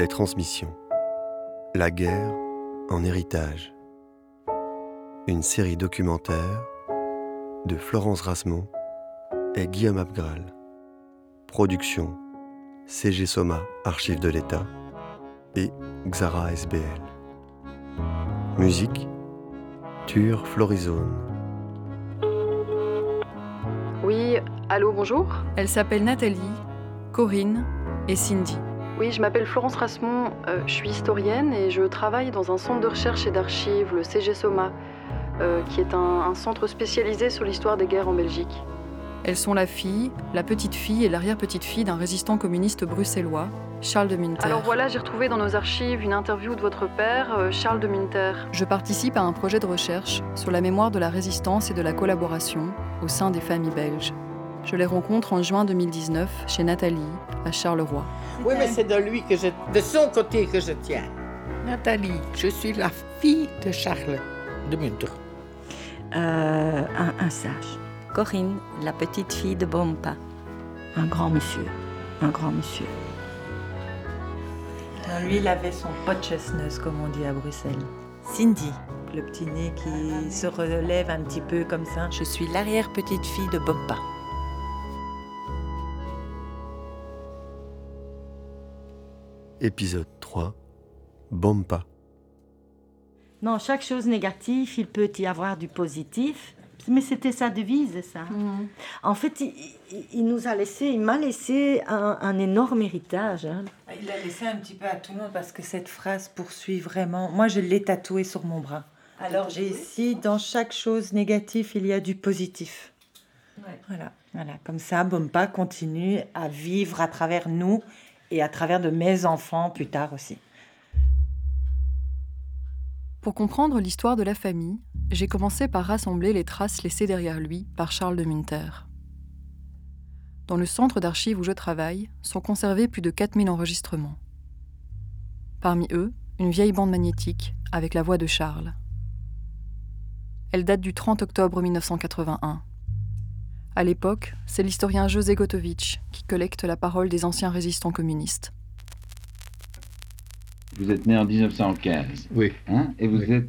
Les transmissions. La guerre en héritage. Une série documentaire de Florence Rasmont et Guillaume Abgral. Production CG Soma, Archives de l'État et Xara SBL. Musique Tur Florizone. Oui, allô, bonjour Elle s'appelle Nathalie, Corinne et Cindy. Oui, je m'appelle Florence Rasmont, euh, je suis historienne et je travaille dans un centre de recherche et d'archives, le CG Soma, euh, qui est un, un centre spécialisé sur l'histoire des guerres en Belgique. Elles sont la fille, la petite-fille et l'arrière-petite-fille d'un résistant communiste bruxellois, Charles de Minter. Alors voilà, j'ai retrouvé dans nos archives une interview de votre père, euh, Charles de Minter. Je participe à un projet de recherche sur la mémoire de la résistance et de la collaboration au sein des familles belges. Je les rencontre en juin 2019 chez Nathalie, à Charleroi. Oui, mais c'est de lui que je, de son côté que je tiens. Nathalie, je suis la fille de Charles de Munter. Euh, un, un sage. Corinne, la petite fille de Bompa. Un grand monsieur. Un grand monsieur. Non, Lui, il avait son pot chestnut, comme on dit à Bruxelles. Cindy, le petit nez qui se relève un petit peu comme ça. Je suis l'arrière-petite-fille de Bompa. Épisode 3 Bompa. Non, chaque chose négative, il peut y avoir du positif. Mais c'était sa devise, ça. En fait, il, il- il nous a laissé, il m'a laissé un, un énorme héritage. hein. Il a laissé un petit peu à tout le monde parce que cette phrase poursuit vraiment. Moi, je l'ai tatouée sur mon bras. Alors, j'ai ici, dans chaque chose négative, il y a du positif. Voilà, voilà. Comme ça, Bompa continue à vivre à travers nous et à travers de mes enfants plus tard aussi. Pour comprendre l'histoire de la famille, j'ai commencé par rassembler les traces laissées derrière lui par Charles de Minter. Dans le centre d'archives où je travaille sont conservés plus de 4000 enregistrements. Parmi eux, une vieille bande magnétique avec la voix de Charles. Elle date du 30 octobre 1981. À l'époque, c'est l'historien José Gotovitch qui collecte la parole des anciens résistants communistes. Vous êtes né en 1915, Oui, hein, et vous Oui. êtes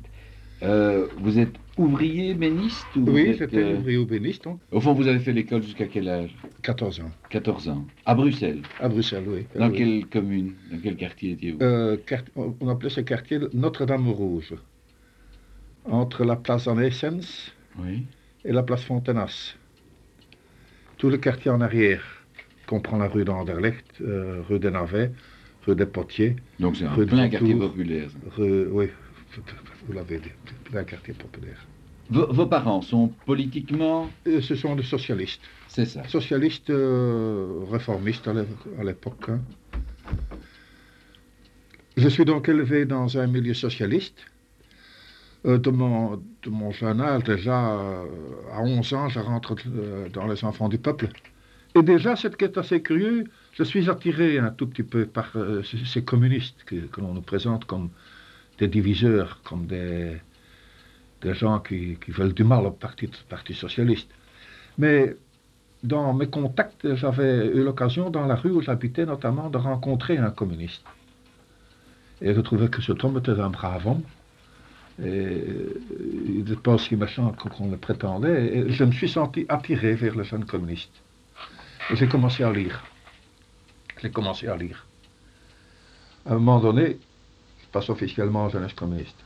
euh, vous êtes ouvrier béniste ou oui j'étais euh, ouvrier au béniste, donc, Au fond, vous avez fait l'école jusqu'à quel âge? 14 ans, 14 ans. À Bruxelles? à Bruxelles, oui. Dans oui. quelle commune? Dans quel quartier étiez-vous? Euh, quart- on appelait ce quartier Notre-Dame-Rouge, entre la place en Essence Oui. et la place Fontenas. Tout le quartier en arrière comprend la rue d'Anderlecht, euh, rue des Navets, rue des Potiers, Donc c'est un Rue de plein quartier populaire. rue, oui, vous l'avez dit, un quartier populaire. Vos, vos parents sont politiquement, Euh, ce sont des socialistes, c'est ça. socialistes euh, réformistes à l'époque. hein. Je suis donc élevé dans un milieu socialiste. Euh, de, mon, de mon jeune âge, déjà euh, à 11 ans, je rentre euh, dans les enfants du peuple. Et déjà, ce qui est assez curieux, je suis attiré un tout petit peu par ces, communistes que, l'on nous présente comme des diviseurs, comme des, gens qui, veulent du mal au Parti, socialiste. Mais dans mes contacts, j'avais eu l'occasion, dans la rue où j'habitais notamment, de rencontrer un communiste. Et je trouvais que cet homme était un brave homme. Et il pas aussi méchant qu'on le prétendait. Et je me suis senti attiré vers le jeune communiste. Et j'ai commencé à lire. J'ai commencé à lire. À un moment donné, je passe officiellement jeunesse communiste,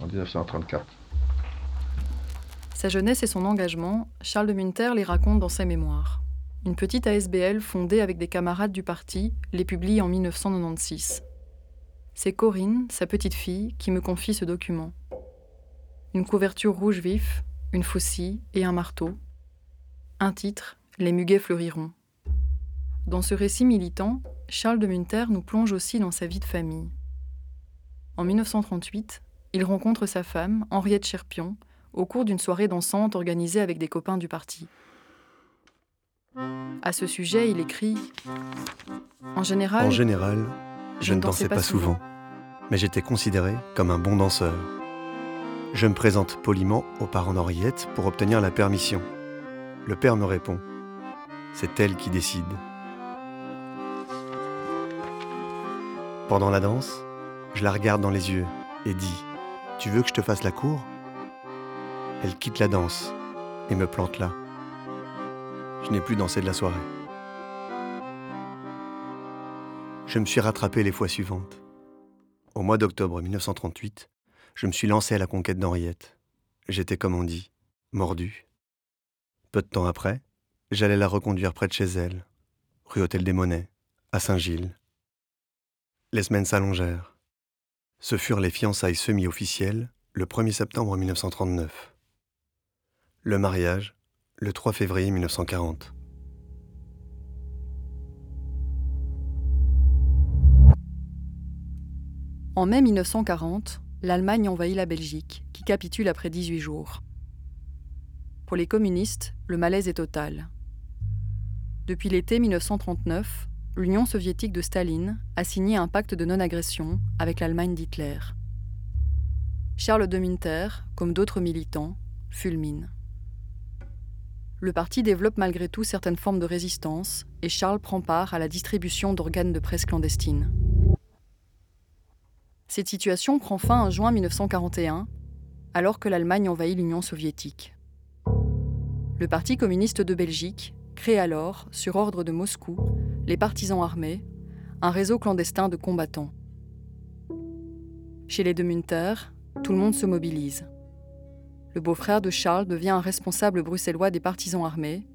en 1934. Sa jeunesse et son engagement, Charles de Munter les raconte dans ses mémoires. Une petite ASBL fondée avec des camarades du parti les publie en 1996. C'est Corinne, sa petite fille, qui me confie ce document. Une couverture rouge vif, une faucille et un marteau. Un titre, Les muguets fleuriront. Dans ce récit militant, Charles de Munter nous plonge aussi dans sa vie de famille. En 1938, il rencontre sa femme, Henriette Cherpion, au cours d'une soirée dansante organisée avec des copains du parti. À ce sujet, il écrit En général, En général, je ne dansais pas souvent, mais j'étais considéré comme un bon danseur. Je me présente poliment aux parents d'Henriette pour obtenir la permission. Le père me répond C'est elle qui décide. Pendant la danse, je la regarde dans les yeux et dis Tu veux que je te fasse la cour? Elle quitte la danse et me plante là. Je n'ai plus dansé de la soirée. Je me suis rattrapé les fois suivantes. Au mois d'octobre 1938, je me suis lancé à la conquête d'Henriette. J'étais, comme on dit, mordu. Peu de temps après, j'allais la reconduire près de chez elle, rue Hôtel des Monnaies, à Saint-Gilles. Les semaines s'allongèrent. Ce furent les fiançailles semi-officielles le 1er septembre 1939. Le mariage, le 3 février 1940. En mai 1940, l'Allemagne envahit la Belgique, qui capitule après 18 jours. Pour les communistes, le malaise est total. Depuis l'été 1939, l'Union soviétique de Staline a signé un pacte de non-agression avec l'Allemagne d'Hitler. Charles de Minter, comme d'autres militants, fulmine. Le parti développe malgré tout certaines formes de résistance et Charles prend part à la distribution d'organes de presse clandestines. Cette situation prend fin en juin 1941, alors que l'Allemagne envahit l'Union soviétique. Le Parti communiste de Belgique crée alors, sur ordre de Moscou, les partisans armés, un réseau clandestin de combattants. Chez les de Munter, tout le monde se mobilise. Le beau-frère de Charles devient un responsable bruxellois des partisans armés.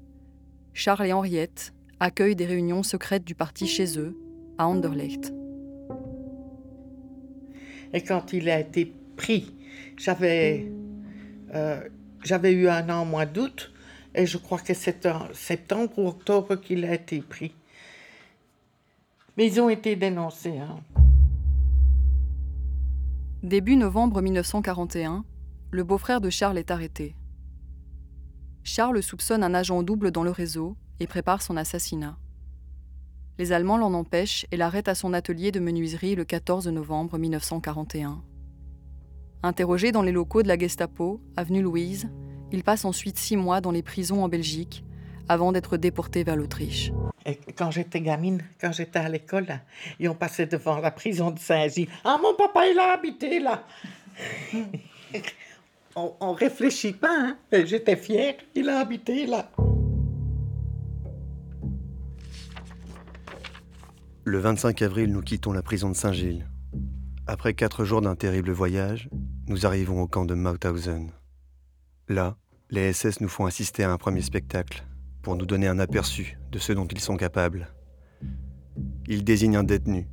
Charles et Henriette accueillent des réunions secrètes du parti chez eux, à Anderlecht. Et quand il a été pris, j'avais euh, j'avais eu un an au mois d'août, et je crois que c'est en septembre ou octobre qu'il a été pris. Mais ils ont été dénoncés. Hein. Début novembre 1941, le beau-frère de Charles est arrêté. Charles soupçonne un agent double dans le réseau et prépare son assassinat. Les Allemands l'en empêchent et l'arrêtent à son atelier de menuiserie le 14 novembre 1941. Interrogé dans les locaux de la Gestapo, avenue Louise, il passe ensuite six mois dans les prisons en Belgique avant d'être déporté vers l'Autriche. quand j'étais gamine, quand j'étais à l'école, et on passait devant la prison de Saint-Gilles. Ah, mon papa, il a habité là. on, on réfléchit pas, hein? J'étais fière, il a habité là. Le 25 avril, nous quittons la prison de Saint-Gilles. Après quatre jours d'un terrible voyage, nous arrivons au camp de Mauthausen. Là, les SS nous font assister à un premier spectacle pour nous donner un aperçu de ce dont ils sont capables. Ils désignent un détenu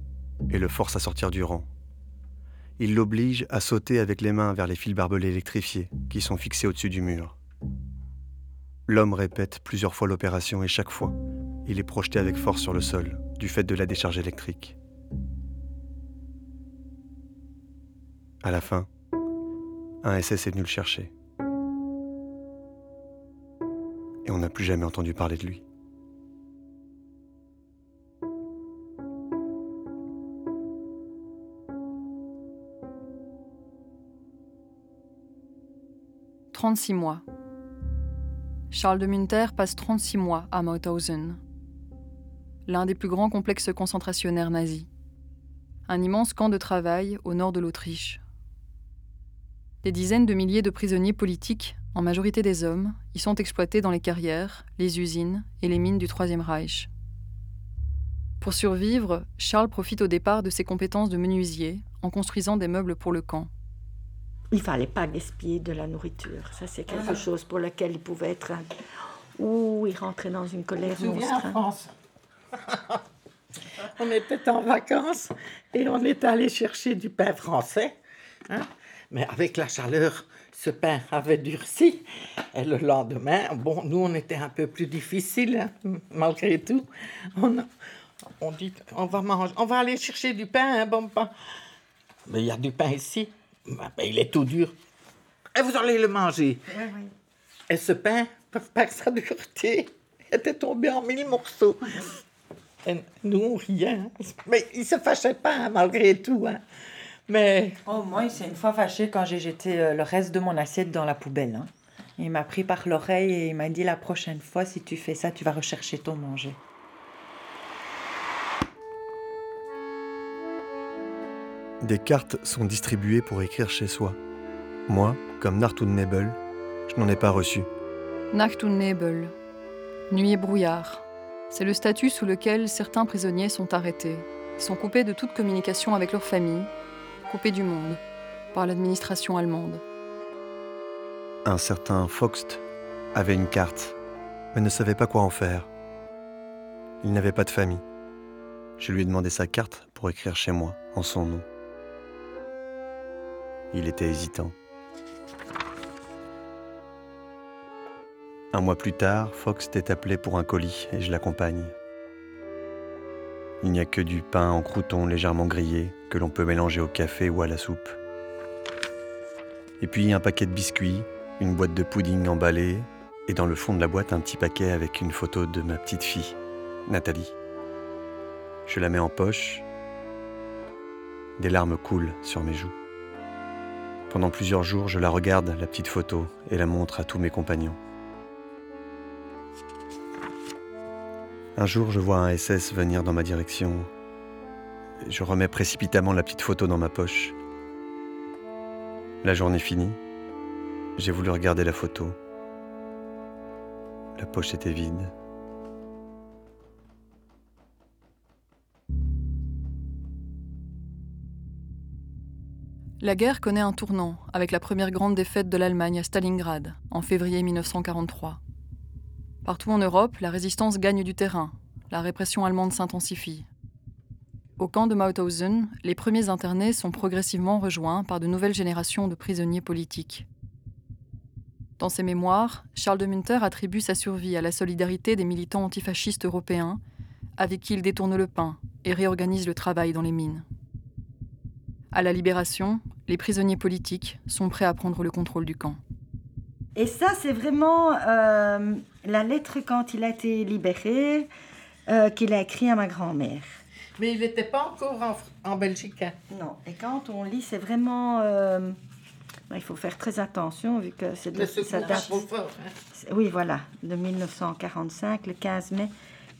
et le forcent à sortir du rang. Ils l'obligent à sauter avec les mains vers les fils barbelés électrifiés qui sont fixés au-dessus du mur. L'homme répète plusieurs fois l'opération et chaque fois, il est projeté avec force sur le sol du fait de la décharge électrique. À la fin, un SS est venu le chercher. Et on n'a plus jamais entendu parler de lui. « 36 mois. Charles de Munter passe 36 mois à Mauthausen, l'un des plus grands complexes concentrationnaires nazis. Un immense camp de travail au nord de l'Autriche. Des dizaines de milliers de prisonniers politiques, en majorité des hommes, y sont exploités dans les carrières, les usines et les mines du Troisième Reich. Pour survivre, Charles profite au départ de ses compétences de menuisier en construisant des meubles pour le camp. Il fallait pas gaspiller de la nourriture. Ça, c'est quelque ah. chose pour lequel il pouvait être. Ouh, il rentrait dans une colère monstre. on était en vacances et on est allé chercher du pain français. Hein? Mais avec la chaleur, ce pain avait durci. Et le lendemain, bon, nous, on était un peu plus difficile, hein, malgré tout. On, on dit, on va manger, on va aller chercher du pain, un bon pain. Mais il y a du pain ici. Ben, il est tout dur. Et vous allez le manger. Et ce pain, par sa dureté, était tombé en mille morceaux. Et nous, rien. Mais il se fâchait pas, malgré tout. Hein. Mais. Oh, moi, il s'est une fois fâché quand j'ai jeté euh, le reste de mon assiette dans la poubelle. Hein. Il m'a pris par l'oreille et il m'a dit la prochaine fois, si tu fais ça, tu vas rechercher ton manger. Des cartes sont distribuées pour écrire chez soi. Moi, comme Nartun Nebel, je n'en ai pas reçu. Nacht und Nebel, nuit et brouillard. C'est le statut sous lequel certains prisonniers sont arrêtés, sont coupés de toute communication avec leur famille, coupés du monde par l'administration allemande. Un certain Foxt avait une carte, mais ne savait pas quoi en faire. Il n'avait pas de famille. Je lui ai demandé sa carte pour écrire chez moi, en son nom. Il était hésitant. Un mois plus tard, Fox est appelé pour un colis et je l'accompagne. Il n'y a que du pain en croûton légèrement grillé que l'on peut mélanger au café ou à la soupe. Et puis un paquet de biscuits, une boîte de pudding emballée et dans le fond de la boîte un petit paquet avec une photo de ma petite fille, Nathalie. Je la mets en poche. Des larmes coulent sur mes joues. Pendant plusieurs jours, je la regarde, la petite photo, et la montre à tous mes compagnons. Un jour, je vois un SS venir dans ma direction. Je remets précipitamment la petite photo dans ma poche. La journée finie. J'ai voulu regarder la photo. La poche était vide. La guerre connaît un tournant avec la première grande défaite de l'Allemagne à Stalingrad en février 1943. Partout en Europe, la résistance gagne du terrain, la répression allemande s'intensifie. Au camp de Mauthausen, les premiers internés sont progressivement rejoints par de nouvelles générations de prisonniers politiques. Dans ses mémoires, Charles de Munter attribue sa survie à la solidarité des militants antifascistes européens, avec qui il détourne le pain et réorganise le travail dans les mines. À la libération, les prisonniers politiques sont prêts à prendre le contrôle du camp. Et ça, c'est vraiment euh, la lettre quand il a été libéré, euh, qu'il a écrit à ma grand-mère. Mais il n'était pas encore en, en Belgique. hein. Non, et quand on lit, c'est vraiment... euh, il faut faire très attention vu que c'est de, Le ça date- hein. Oui, voilà, de 1945, le 15 mai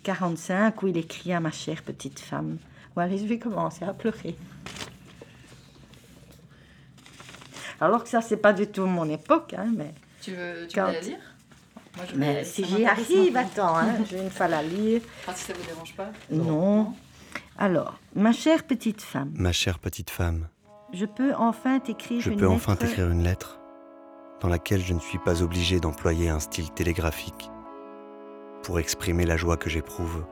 45, où il écrit à ma chère petite femme. Voilà, je vais commencer à pleurer. Alors que ça, c'est pas du tout mon époque, hein, mais... Tu veux, veux Quand- la lire? Mais si j'y arrive, attends, hein, je vais une fois la lire. Ah, si ça vous dérange pas. Non. Alors, ma chère petite femme, Ma chère petite femme, je peux enfin t'écrire je une peux enfin lettre- t'écrire une lettre dans laquelle je ne suis pas obligé d'employer un style télégraphique pour exprimer la joie que j'éprouve.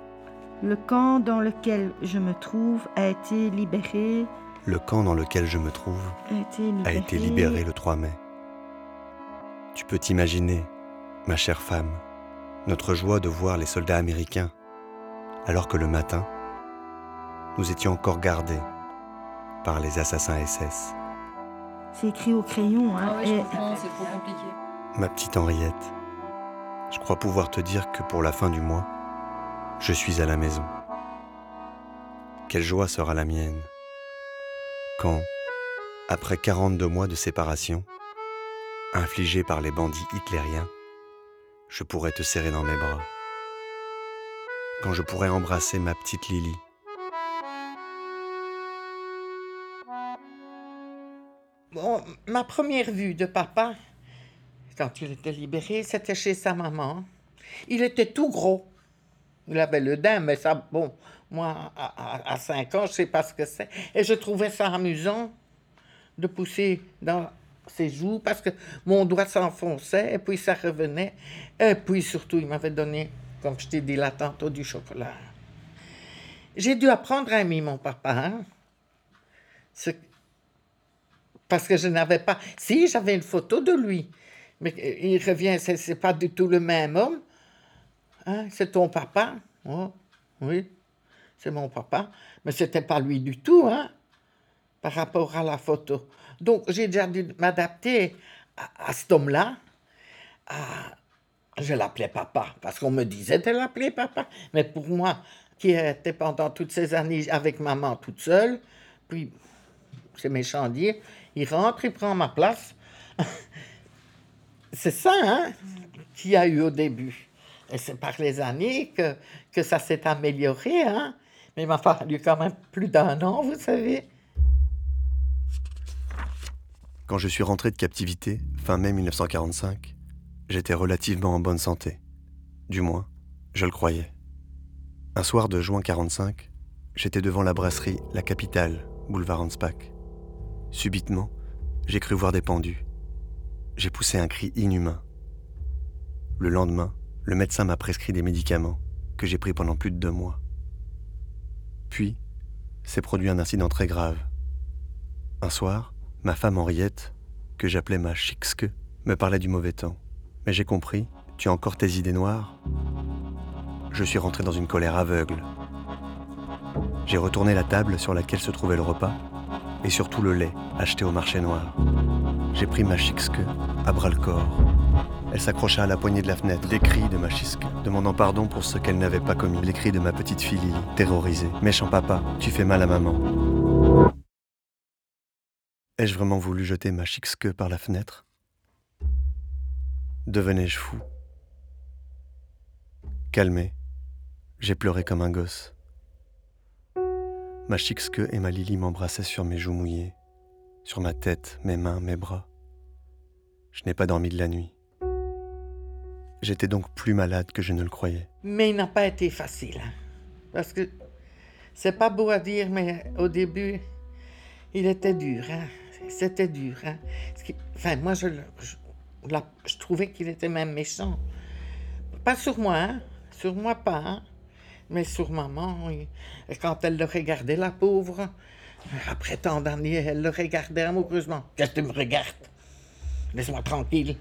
Le camp dans lequel je me trouve a été libéré. Le camp dans lequel je me trouve A été libéré. a été libéré le 3 mai. Tu peux t'imaginer, ma chère femme, notre joie de voir les soldats américains, alors que le matin, nous étions encore gardés par les assassins SS. C'est écrit au crayon. Hein, Ah ouais, je et- comprends, c'est trop compliqué. Ma petite Henriette, je crois pouvoir te dire que pour la fin du mois, je suis à la maison. Quelle joie sera la mienne quand, après 42 mois de séparation, infligés par les bandits hitlériens, je pourrai te serrer dans mes bras. Quand je pourrai embrasser ma petite Lily. Bon, ma première vue de papa, quand il était libéré, c'était chez sa maman. Il était tout gros. Il avait le daim, mais ça, bon, moi, à, à, 5 ans, je sais pas ce que c'est. Et je trouvais ça amusant de pousser dans ses joues parce que mon doigt s'enfonçait et puis ça revenait. Et puis surtout, il m'avait donné, comme je t'ai dit là tantôt, du chocolat. J'ai dû apprendre à aimer mon papa. hein. Ce- parce que je n'avais pas. Si, j'avais une photo de lui. Mais euh, il revient, c'est pas du tout le même homme. Hein, C'est ton papa. Oh, oui, c'est mon papa. Mais c'était pas lui du tout, hein, par rapport à la photo. Donc, j'ai déjà dû m'adapter à, à cet homme-là. Je l'appelais papa, parce qu'on me disait de l'appeler papa. Mais pour moi, qui était pendant toutes ces années avec maman toute seule, puis c'est méchant à dire, il rentre, il prend ma place. c'est ça, hein, qu'il a eu au début. Et c'est par les années que, que ça s'est amélioré, hein. Mais il m'a fallu quand même plus d'un an, vous savez. Quand je suis rentré de captivité, fin mai 1945, j'étais relativement en bonne santé. Du moins, je le croyais. Un soir de juin 45, j'étais devant la brasserie La Capitale, boulevard Anspach. Subitement, j'ai cru voir des pendus. J'ai poussé un cri inhumain. Le lendemain, le médecin m'a prescrit des médicaments que j'ai pris pendant plus de deux mois. Puis, s'est produit un incident très grave. Un soir, ma femme Henriette, que j'appelais ma chixque, me parlait du mauvais temps. Mais j'ai compris, tu as encore tes idées noires Je suis rentré dans une colère aveugle. J'ai retourné la table sur laquelle se trouvait le repas et surtout le lait acheté au marché noir. J'ai pris ma chixque à bras le corps. Elle s'accrocha à la poignée de la fenêtre. Les cris de ma chisque, demandant pardon pour ce qu'elle n'avait pas commis. Les cris de ma petite fille terrorisée. Méchant papa, tu fais mal à maman. Ai-je vraiment voulu jeter ma chixque par la fenêtre? Devenais-je fou? Calmé, j'ai pleuré comme un gosse. Ma chixque et ma Lily m'embrassaient sur mes joues mouillées, sur ma tête, mes mains, mes bras. Je n'ai pas dormi de la nuit. J'étais donc plus malade que je ne le croyais. Mais il n'a pas été facile. hein. Parce que c'est pas beau à dire, mais au début, il était dur. hein. C'était dur. hein. Enfin, moi, je, je, trouvais qu'il était même méchant. Pas sur moi, hein. Sur moi, pas. hein. Mais sur maman, quand elle le regardait, la pauvre, après tant d'années, elle le regardait amoureusement. Qu'est-ce que me regardes? Laisse-moi tranquille.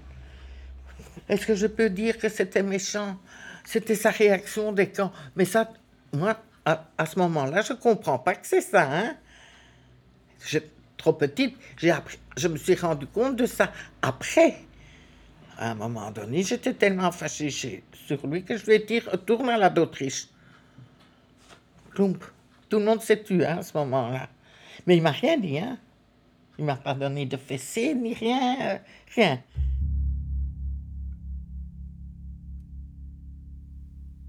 Est-ce que je peux dire que c'était méchant? C'était sa réaction des camps. Mais ça, moi, à, à ce moment-là, je comprends pas que c'est ça. Trop petite. Je me suis rendu compte de ça après. À un moment donné, j'étais tellement fâchée sur lui que je lui ai dit retourne à la d'Autriche. Tout le monde s'est tué hein, à ce moment-là. Mais il m'a rien dit. Hein? Il m'a pas donné de fessée ni rien. euh, rien.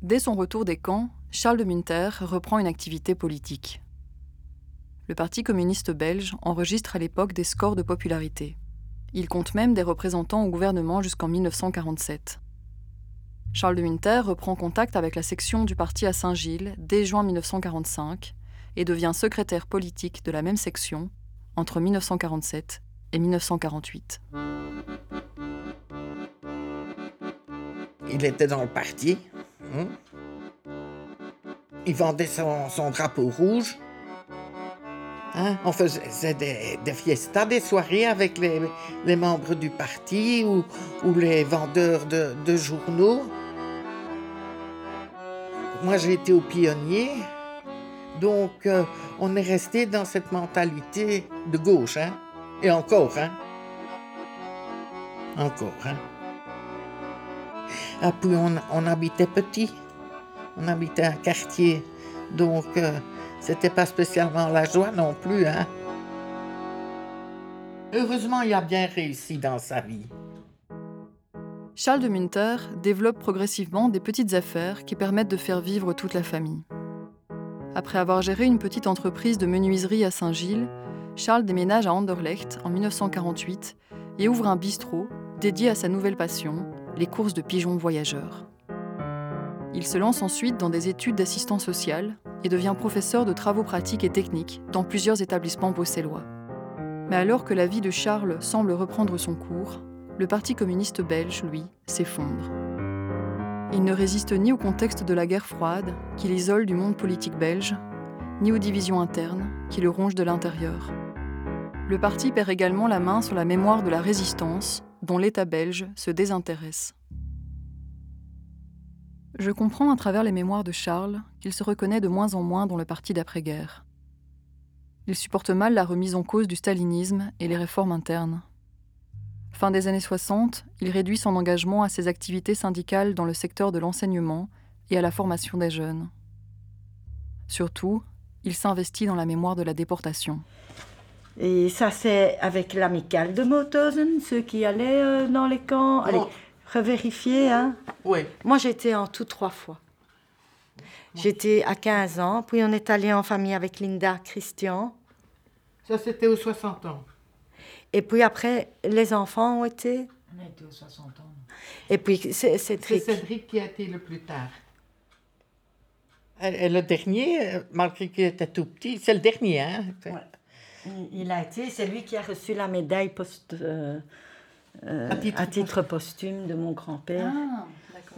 Dès son retour des camps, Charles de Munter reprend une activité politique. Le Parti communiste belge enregistre à l'époque des scores de popularité. Il compte même des représentants au gouvernement jusqu'en 1947. Charles de Munter reprend contact avec la section du parti à Saint-Gilles dès juin 1945 et devient secrétaire politique de la même section entre 1947 et 1948. Il était dans le parti. hein. Il vendait son drapeau rouge. Hein, On faisait des, fiestas, des soirées avec les, membres du parti ou, les vendeurs de, journaux. Moi, j'ai été au pionnier. Donc, euh, on est resté dans cette mentalité de gauche. Hein? Et encore, hein? Encore, hein? Ah, on habitait petit. On habitait un quartier. Donc, euh, c'était pas spécialement la joie non plus, hein. Heureusement, il a bien réussi dans sa vie. Charles de Munter développe progressivement des petites affaires qui permettent de faire vivre toute la famille. Après avoir géré une petite entreprise de menuiserie à Saint-Gilles, Charles déménage à Anderlecht en 1948 et ouvre un bistrot dédié à sa nouvelle passion, les courses de pigeons voyageurs. Il se lance ensuite dans des études d'assistant social et devient professeur de travaux pratiques et techniques dans plusieurs établissements bruxellois. Mais alors que la vie de Charles semble reprendre son cours, le Parti communiste belge, lui, s'effondre. Il ne résiste ni au contexte de la guerre froide, qui l'isole du monde politique belge, ni aux divisions internes, qui le rongent de l'intérieur. Le parti perd également la main sur la mémoire de la résistance, dont l'État belge se désintéresse. Je comprends à travers les mémoires de Charles qu'il se reconnaît de moins en moins dans le parti d'après-guerre. Il supporte mal la remise en cause du stalinisme et les réformes internes. Fin des années 60, il réduit son engagement à ses activités syndicales dans le secteur de l'enseignement et à la formation des jeunes. Surtout, il s'investit dans la mémoire de la déportation. Et ça, c'est avec l'amicale de Mauthausen, ceux qui allaient euh, dans les camps. Allez. Revérifier, hein. Oui. Moi, j'étais en tout trois fois. J'étais à 15 ans, puis on est allé en famille avec Linda Christian. Ça, c'était aux 60 ans. Et puis après, les enfants ont été? On a été aux 60 ans. Et puis c'est Cédric. C'est Cédric qui a été le plus tard. Et le dernier, malgré qu'il était tout petit, c'est le dernier. Hein? Il a été, c'est lui qui a reçu la médaille post, euh, euh, à, titre, posthume de mon grand-père, Ah,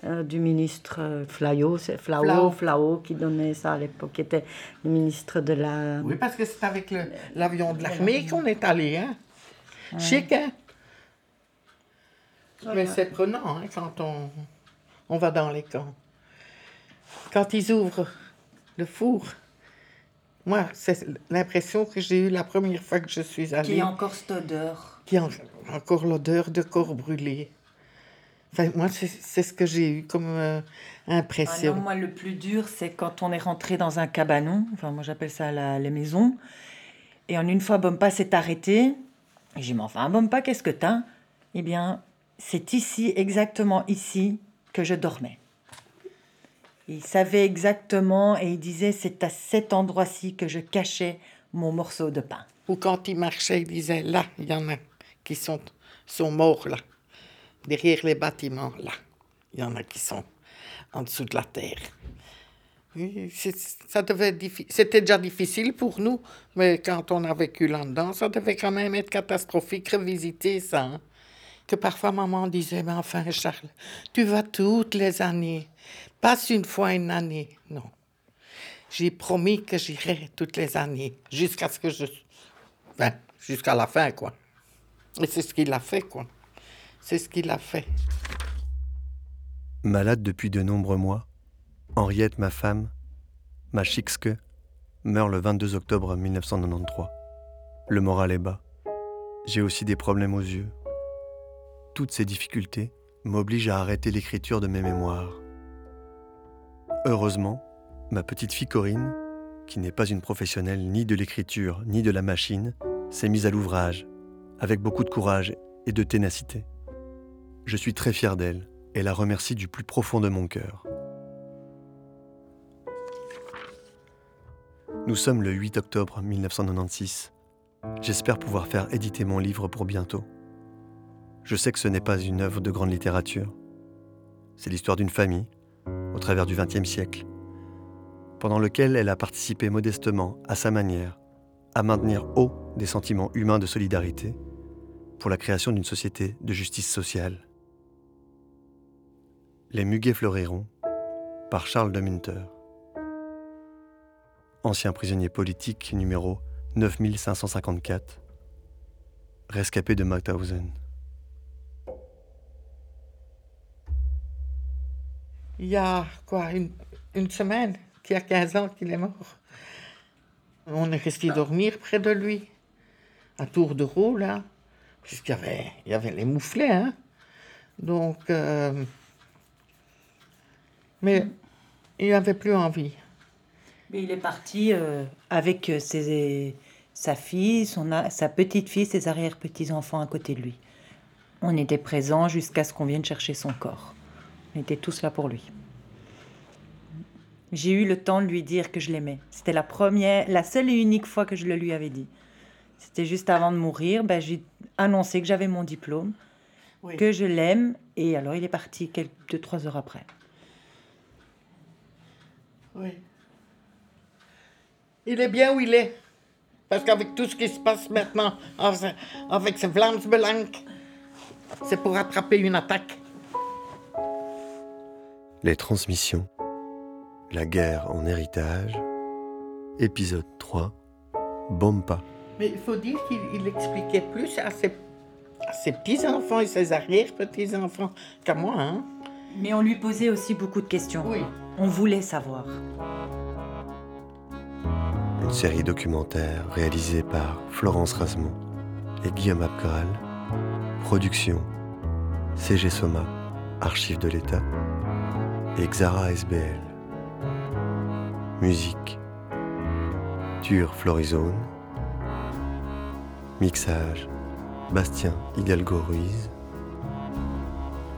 euh, du ministre Flao, c'est Flao, Flao, qui donnait ça à l'époque, qui était le ministre de la... Oui, parce que c'est avec l'avion de l'armée qu'on est allé. Hein? Chic, hein? Mais c'est prenant hein, quand on, on va dans les camps. Quand ils ouvrent le four, moi, c'est l'impression que j'ai eue la première fois que je suis allée. Qui a encore cette odeur. Qui a encore l'odeur de corps brûlé. Enfin, moi, c'est c'est ce que j'ai eu comme euh, Ah non, impression. moi, le plus dur, c'est quand on est rentré dans un cabanon. Enfin, moi, j'appelle ça la, la maison. Et en une fois, Bompa s'est arrêté. J'ai dit, mais enfin, Bompa, qu'est-ce que t'as? Eh bien, c'est ici, exactement ici, que je dormais. Il savait exactement et il disait, c'est à cet endroit-ci que je cachais mon morceau de pain. Ou quand il marchait, il disait, là, il y en a qui sont, sont morts, là. Derrière les bâtiments, là. Il y en a qui sont en dessous de la terre. C'était déjà difficile pour nous, mais quand on a vécu là-dedans, ça devait quand même être catastrophique, revisiter ça. hein. Que parfois maman disait, mais enfin Charles, tu vas toutes les années, passe une fois une année. Non. J'ai promis que j'irais toutes les années, jusqu'à ce que je... Enfin, jusqu'à la fin, quoi. Et c'est ce qu'il a fait, quoi. C'est ce qu'il a fait. Malade depuis de nombreux mois, Henriette, ma femme, ma chixque, meurt le 22 octobre 1993. Le moral est bas. J'ai aussi des problèmes aux yeux. Toutes ces difficultés m'obligent à arrêter l'écriture de mes mémoires. Heureusement, ma petite fille Corinne, qui n'est pas une professionnelle ni de l'écriture ni de la machine, s'est mise à l'ouvrage, avec beaucoup de courage et de ténacité. Je suis très fier d'elle et la remercie du plus profond de mon cœur. Nous sommes le 8 octobre 1996. J'espère pouvoir faire éditer mon livre pour bientôt. Je sais que ce n'est pas une œuvre de grande littérature. C'est l'histoire d'une famille, au travers du XXe siècle, pendant lequel elle a participé modestement, à sa manière, à maintenir haut des sentiments humains de solidarité pour la création d'une société de justice sociale. Les muguets fleuriront par Charles de Munter. Ancien prisonnier politique numéro 9554, rescapé de Mauthausen. Il y a, quoi, une, une semaine, qu'il y a 15 ans qu'il est mort. On est resté dormir près de lui, à tour de rôle, là, puisqu'il y avait, il y avait les mouflets, hein. Donc, euh, mais il n'avait plus envie. Mais il est parti euh, avec euh, ses, sa fille, son, sa petite fille, ses arrière-petits-enfants à côté de lui. On était présents jusqu'à ce qu'on vienne chercher son corps. On était tous là pour lui. J'ai eu le temps de lui dire que je l'aimais. C'était la première, la seule et unique fois que je le lui avais dit. C'était juste avant de mourir. Ben, j'ai annoncé que j'avais mon diplôme, Oui. que je l'aime, et alors il est parti quelques deux, trois heures après. Oui. Il est bien où il est. Parce qu'avec tout ce qui se passe maintenant, avec ce Vlaamsbelang, c'est pour attraper une attaque. Les transmissions. La guerre en héritage. Épisode 3. Bompa. Mais il faut dire qu'il il expliquait plus à ses, à ses petits-enfants et ses arrière-petits-enfants qu'à moi. Hein? Mais on lui posait aussi beaucoup de questions. Oui. On voulait savoir. Une série documentaire réalisée par Florence Rasmont et Guillaume Abgral. Production CG Soma, Archives de l'État et Xara SBL. Musique Tur Florizone. Mixage Bastien Hidalgo Ruiz.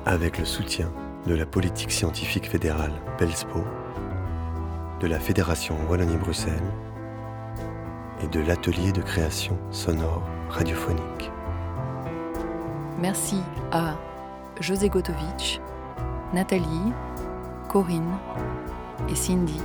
Avec le soutien de la politique scientifique fédérale PELSPO, de la Fédération Wallonie-Bruxelles et de l'atelier de création sonore radiophonique. Merci à José Gotovitch, Nathalie, Corinne et Cindy